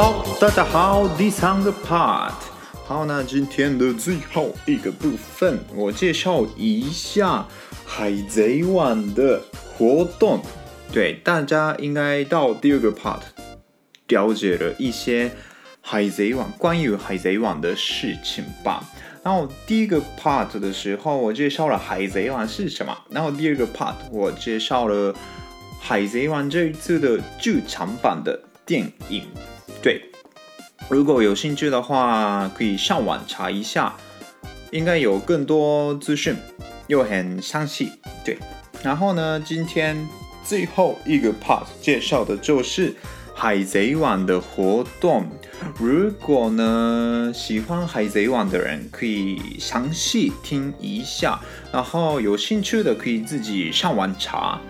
好，大家好，第三个 part。好，那今天的最后一个部分，我介绍一下海贼王的活动。对，大家应该到第二个 part 了解了一些海贼王关于海贼王的事情吧。然后第一个 part 的时候，我介绍了海贼王是什么。然后第二个 part 我介绍了海贼王这一次的剧场版的电影。对，如果有兴趣的话，可以上网查一下，应该有更多资讯，又很详细。对，然后呢，今天最后一个 part 介绍的就是海贼王的活动。如果呢喜欢海贼王的人，可以详细听一下，然后有兴趣的可以自己上网查，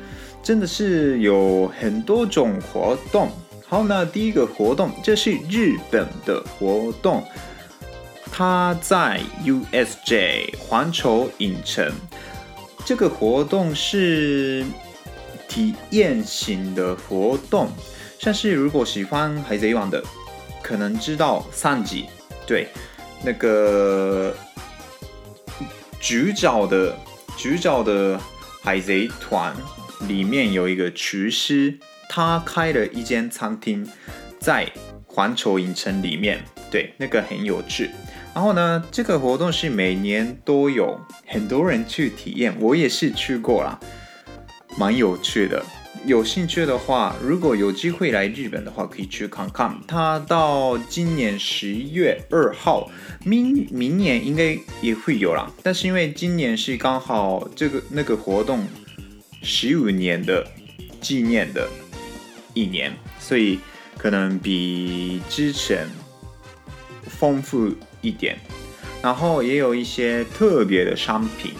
真的是有很多种活动。好，那第一个活动，这是日本的活动，它在 USJ 环球影城。这个活动是体验型的活动，像是如果喜欢海贼王的，可能知道三集，对，那个主角的主角的海贼团里面有一个厨师。他开了一间餐厅，在环球影城里面，对，那个很有趣。然后呢，这个活动是每年都有很多人去体验，我也是去过啦，蛮有趣的。有兴趣的话，如果有机会来日本的话，可以去看看。他到今年十月二号，明明年应该也会有啦。但是因为今年是刚好这个那个活动十五年的纪念的。一年，所以可能比之前丰富一点，然后也有一些特别的商品，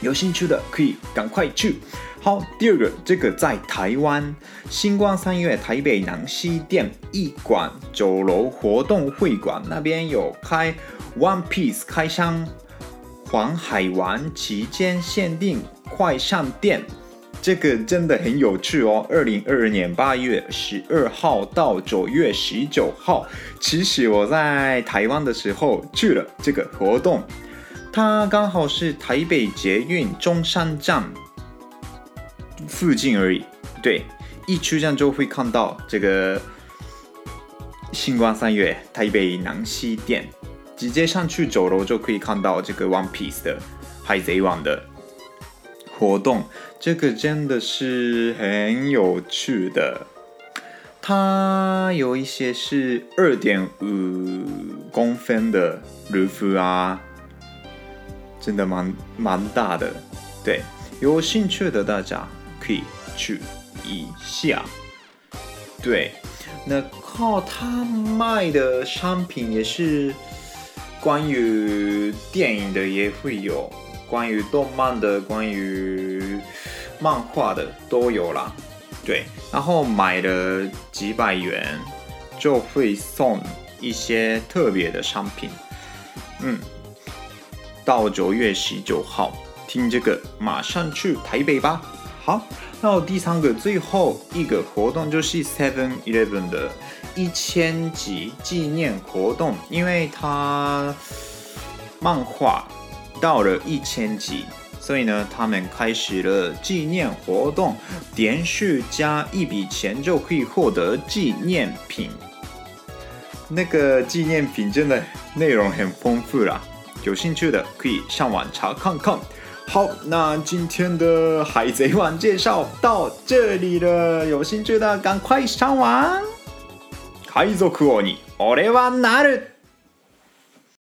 有兴趣的可以赶快去。好，第二个，这个在台湾星光三月台北南西店一馆酒楼活动会馆那边有开 One Piece 开箱黄海王期间限定快闪店。这个真的很有趣哦！二零二二年八月十二号到九月十九号，其实我在台湾的时候去了这个活动，它刚好是台北捷运中山站附近而已。对，一出站就会看到这个新光三月台北南西店，直接上去九楼就可以看到这个 One Piece 的海贼王的活动。这个真的是很有趣的，它有一些是二点五公分的卢浮啊，真的蛮蛮大的。对，有兴趣的大家可以去一下。对，那靠他卖的商品也是关于电影的，也会有关于动漫的，关于。漫画的都有啦，对，然后买了几百元就会送一些特别的商品，嗯，到九月十九号听这个，马上去台北吧。好，那第三个最后一个活动就是 Seven Eleven 的一千集纪念活动，因为它漫画到了一千集。所以呢，他们开始了纪念活动，连续加一笔钱就可以获得纪念品。那个纪念品真的内容很丰富啦，有兴趣的可以上网查看看。好，那今天的海贼王介绍到这里了，有兴趣的赶快上网。海贼王に俺はなる。